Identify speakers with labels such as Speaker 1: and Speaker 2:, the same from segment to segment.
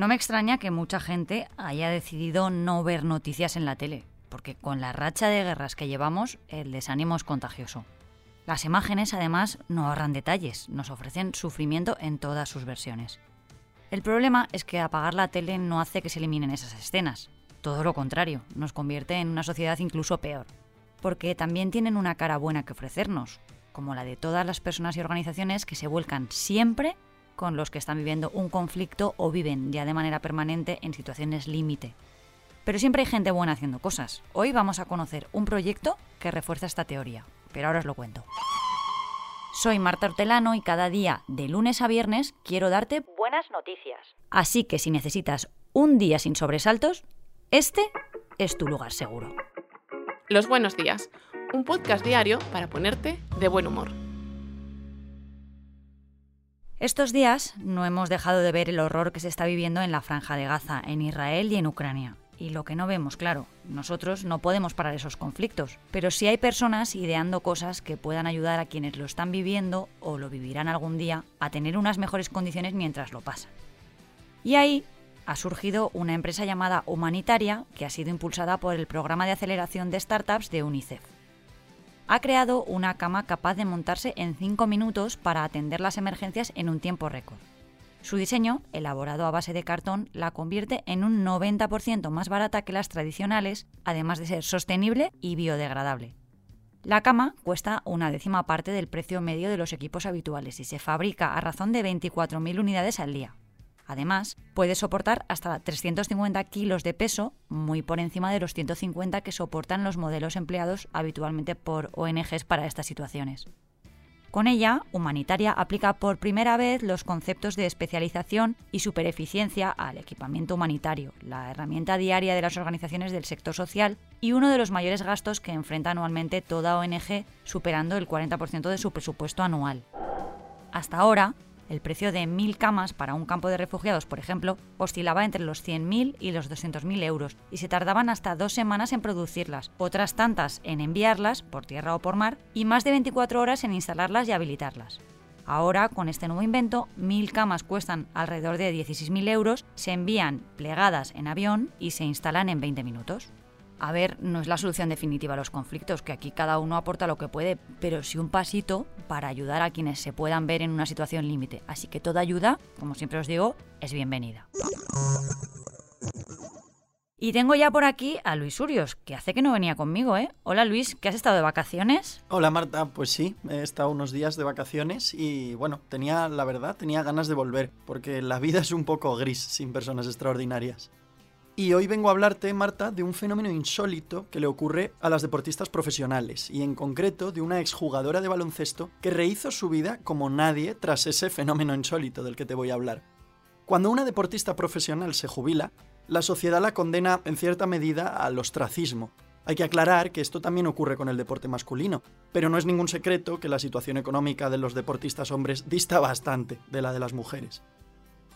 Speaker 1: No me extraña que mucha gente haya decidido no ver noticias en la tele, porque con la racha de guerras que llevamos, el desánimo es contagioso. Las imágenes, además, no ahorran detalles, nos ofrecen sufrimiento en todas sus versiones. El problema es que apagar la tele no hace que se eliminen esas escenas. Todo lo contrario, nos convierte en una sociedad incluso peor. Porque también tienen una cara buena que ofrecernos, como la de todas las personas y organizaciones que se vuelcan siempre con los que están viviendo un conflicto o viven ya de manera permanente en situaciones límite. Pero siempre hay gente buena haciendo cosas. Hoy vamos a conocer un proyecto que refuerza esta teoría, pero ahora os lo cuento. Soy Marta Hortelano y cada día, de lunes a viernes, quiero darte buenas noticias. Así que si necesitas un día sin sobresaltos, este es tu lugar seguro.
Speaker 2: Los buenos días, un podcast diario para ponerte de buen humor.
Speaker 1: Estos días no hemos dejado de ver el horror que se está viviendo en la franja de Gaza, en Israel y en Ucrania y lo que no vemos, claro. Nosotros no podemos parar esos conflictos, pero sí hay personas ideando cosas que puedan ayudar a quienes lo están viviendo o lo vivirán algún día a tener unas mejores condiciones mientras lo pasan. Y ahí ha surgido una empresa llamada Humanitaria que ha sido impulsada por el programa de aceleración de startups de UNICEF. Ha creado una cama capaz de montarse en 5 minutos para atender las emergencias en un tiempo récord. Su diseño, elaborado a base de cartón, la convierte en un 90% más barata que las tradicionales, además de ser sostenible y biodegradable. La cama cuesta una décima parte del precio medio de los equipos habituales y se fabrica a razón de 24.000 unidades al día. Además, puede soportar hasta 350 kilos de peso, muy por encima de los 150 que soportan los modelos empleados habitualmente por ONGs para estas situaciones. Con ella, Humanitaria aplica por primera vez los conceptos de especialización y supereficiencia al equipamiento humanitario, la herramienta diaria de las organizaciones del sector social y uno de los mayores gastos que enfrenta anualmente toda ONG, superando el 40% de su presupuesto anual. Hasta ahora, el precio de 1.000 camas para un campo de refugiados, por ejemplo, oscilaba entre los 100.000 y los 200.000 euros y se tardaban hasta dos semanas en producirlas, otras tantas en enviarlas, por tierra o por mar, y más de 24 horas en instalarlas y habilitarlas. Ahora, con este nuevo invento, 1.000 camas cuestan alrededor de 16.000 euros, se envían plegadas en avión y se instalan en 20 minutos. A ver, no es la solución definitiva a los conflictos, que aquí cada uno aporta lo que puede, pero sí un pasito para ayudar a quienes se puedan ver en una situación límite. Así que toda ayuda, como siempre os digo, es bienvenida. Y tengo ya por aquí a Luis Urios, que hace que no venía conmigo, ¿eh? Hola Luis, ¿qué has estado de vacaciones?
Speaker 3: Hola Marta, pues sí, he estado unos días de vacaciones y bueno, tenía, la verdad, tenía ganas de volver, porque la vida es un poco gris sin personas extraordinarias. Y hoy vengo a hablarte, Marta, de un fenómeno insólito que le ocurre a las deportistas profesionales, y en concreto de una exjugadora de baloncesto que rehizo su vida como nadie tras ese fenómeno insólito del que te voy a hablar. Cuando una deportista profesional se jubila, la sociedad la condena en cierta medida al ostracismo. Hay que aclarar que esto también ocurre con el deporte masculino, pero no es ningún secreto que la situación económica de los deportistas hombres dista bastante de la de las mujeres.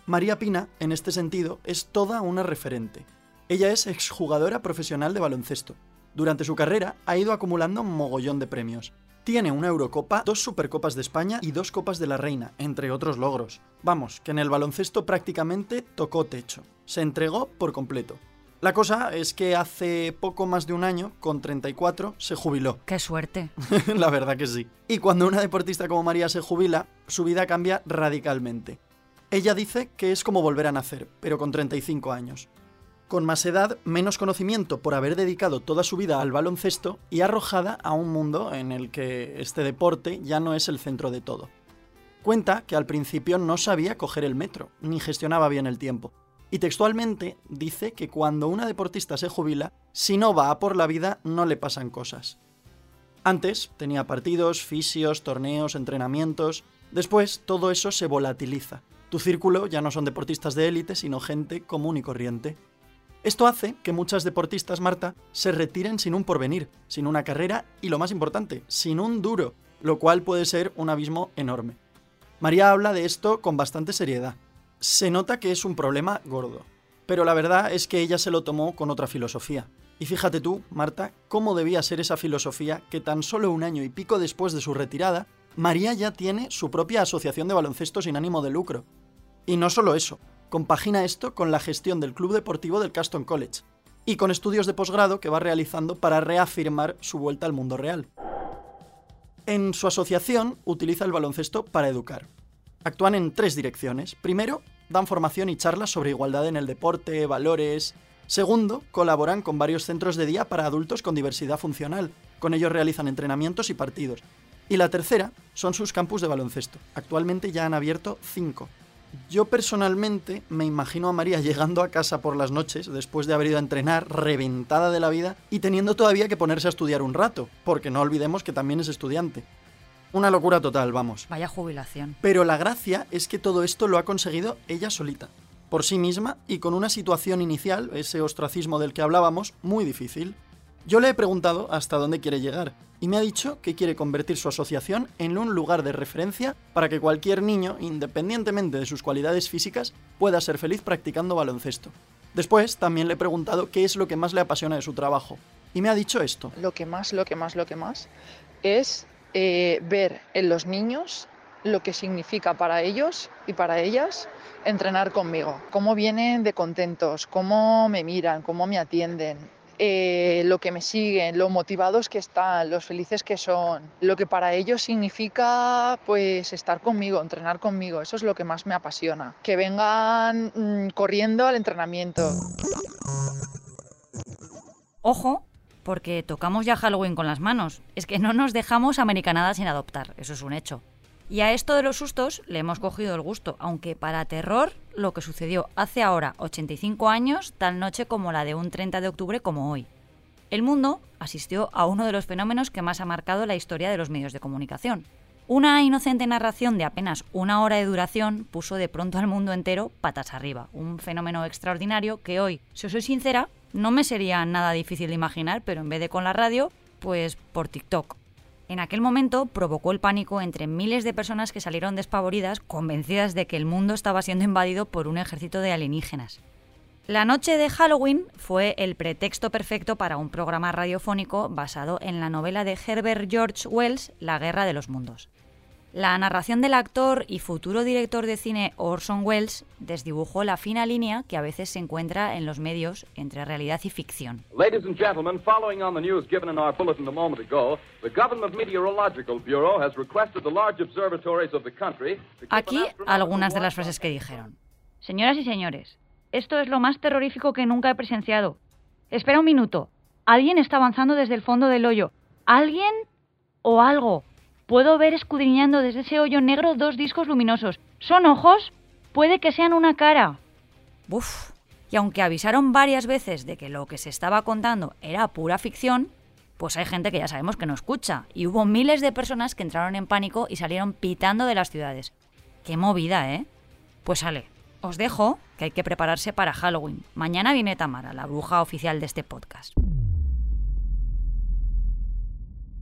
Speaker 3: María Pina, en este sentido, es toda una referente. Ella es exjugadora profesional de baloncesto. Durante su carrera ha ido acumulando un mogollón de premios. Tiene una Eurocopa, dos Supercopas de España y dos Copas de la Reina, entre otros logros. Vamos, que en el baloncesto prácticamente tocó techo. Se entregó por completo. La cosa es que hace poco más de un año, con 34, se jubiló.
Speaker 1: ¡Qué suerte!
Speaker 3: la verdad que sí. Y cuando una deportista como María se jubila, su vida cambia radicalmente. Ella dice que es como volver a nacer, pero con 35 años. Con más edad, menos conocimiento por haber dedicado toda su vida al baloncesto y arrojada a un mundo en el que este deporte ya no es el centro de todo. Cuenta que al principio no sabía coger el metro, ni gestionaba bien el tiempo. Y textualmente dice que cuando una deportista se jubila, si no va a por la vida no le pasan cosas. Antes tenía partidos, fisios, torneos, entrenamientos. Después todo eso se volatiliza tu círculo ya no son deportistas de élite, sino gente común y corriente. Esto hace que muchas deportistas, Marta, se retiren sin un porvenir, sin una carrera y, lo más importante, sin un duro, lo cual puede ser un abismo enorme. María habla de esto con bastante seriedad. Se nota que es un problema gordo, pero la verdad es que ella se lo tomó con otra filosofía. Y fíjate tú, Marta, cómo debía ser esa filosofía que tan solo un año y pico después de su retirada María ya tiene su propia asociación de baloncesto sin ánimo de lucro. Y no solo eso, compagina esto con la gestión del club deportivo del Caston College y con estudios de posgrado que va realizando para reafirmar su vuelta al mundo real. En su asociación utiliza el baloncesto para educar. Actúan en tres direcciones. Primero, dan formación y charlas sobre igualdad en el deporte, valores. Segundo, colaboran con varios centros de día para adultos con diversidad funcional. Con ellos realizan entrenamientos y partidos. Y la tercera son sus campus de baloncesto. Actualmente ya han abierto cinco. Yo personalmente me imagino a María llegando a casa por las noches, después de haber ido a entrenar, reventada de la vida, y teniendo todavía que ponerse a estudiar un rato, porque no olvidemos que también es estudiante. Una locura total, vamos.
Speaker 1: Vaya jubilación.
Speaker 3: Pero la gracia es que todo esto lo ha conseguido ella solita, por sí misma y con una situación inicial, ese ostracismo del que hablábamos, muy difícil. Yo le he preguntado hasta dónde quiere llegar y me ha dicho que quiere convertir su asociación en un lugar de referencia para que cualquier niño, independientemente de sus cualidades físicas, pueda ser feliz practicando baloncesto. Después también le he preguntado qué es lo que más le apasiona de su trabajo y me ha dicho esto.
Speaker 4: Lo que más, lo que más, lo que más es eh, ver en los niños lo que significa para ellos y para ellas entrenar conmigo, cómo vienen de contentos, cómo me miran, cómo me atienden, eh, lo que me siguen, lo motivados que están, los felices que son, lo que para ellos significa pues estar conmigo, entrenar conmigo, eso es lo que más me apasiona. Que vengan mm, corriendo al entrenamiento.
Speaker 1: Ojo, porque tocamos ya Halloween con las manos. Es que no nos dejamos americanadas sin adoptar, eso es un hecho. Y a esto de los sustos le hemos cogido el gusto, aunque para terror lo que sucedió hace ahora 85 años, tal noche como la de un 30 de octubre como hoy. El mundo asistió a uno de los fenómenos que más ha marcado la historia de los medios de comunicación. Una inocente narración de apenas una hora de duración puso de pronto al mundo entero patas arriba, un fenómeno extraordinario que hoy, si os soy sincera, no me sería nada difícil de imaginar, pero en vez de con la radio, pues por TikTok. En aquel momento provocó el pánico entre miles de personas que salieron despavoridas, convencidas de que el mundo estaba siendo invadido por un ejército de alienígenas. La noche de Halloween fue el pretexto perfecto para un programa radiofónico basado en la novela de Herbert George Wells, La Guerra de los Mundos. La narración del actor y futuro director de cine Orson Welles desdibujó la fina línea que a veces se encuentra en los medios entre realidad y ficción.
Speaker 5: Ladies and gentlemen, following on the news given in our bulletin a moment ago, the Government Meteorological Bureau has requested the large observatories of the country
Speaker 1: Aquí algunas de las frases que dijeron. Señoras y señores, esto es lo más terrorífico que nunca he presenciado. Espera un minuto. Alguien está avanzando desde el fondo del hoyo. ¿Alguien o algo? Puedo ver escudriñando desde ese hoyo negro dos discos luminosos. ¿Son ojos? Puede que sean una cara. Uf. Y aunque avisaron varias veces de que lo que se estaba contando era pura ficción, pues hay gente que ya sabemos que no escucha. Y hubo miles de personas que entraron en pánico y salieron pitando de las ciudades. Qué movida, ¿eh? Pues sale. Os dejo que hay que prepararse para Halloween. Mañana viene Tamara, la bruja oficial de este podcast.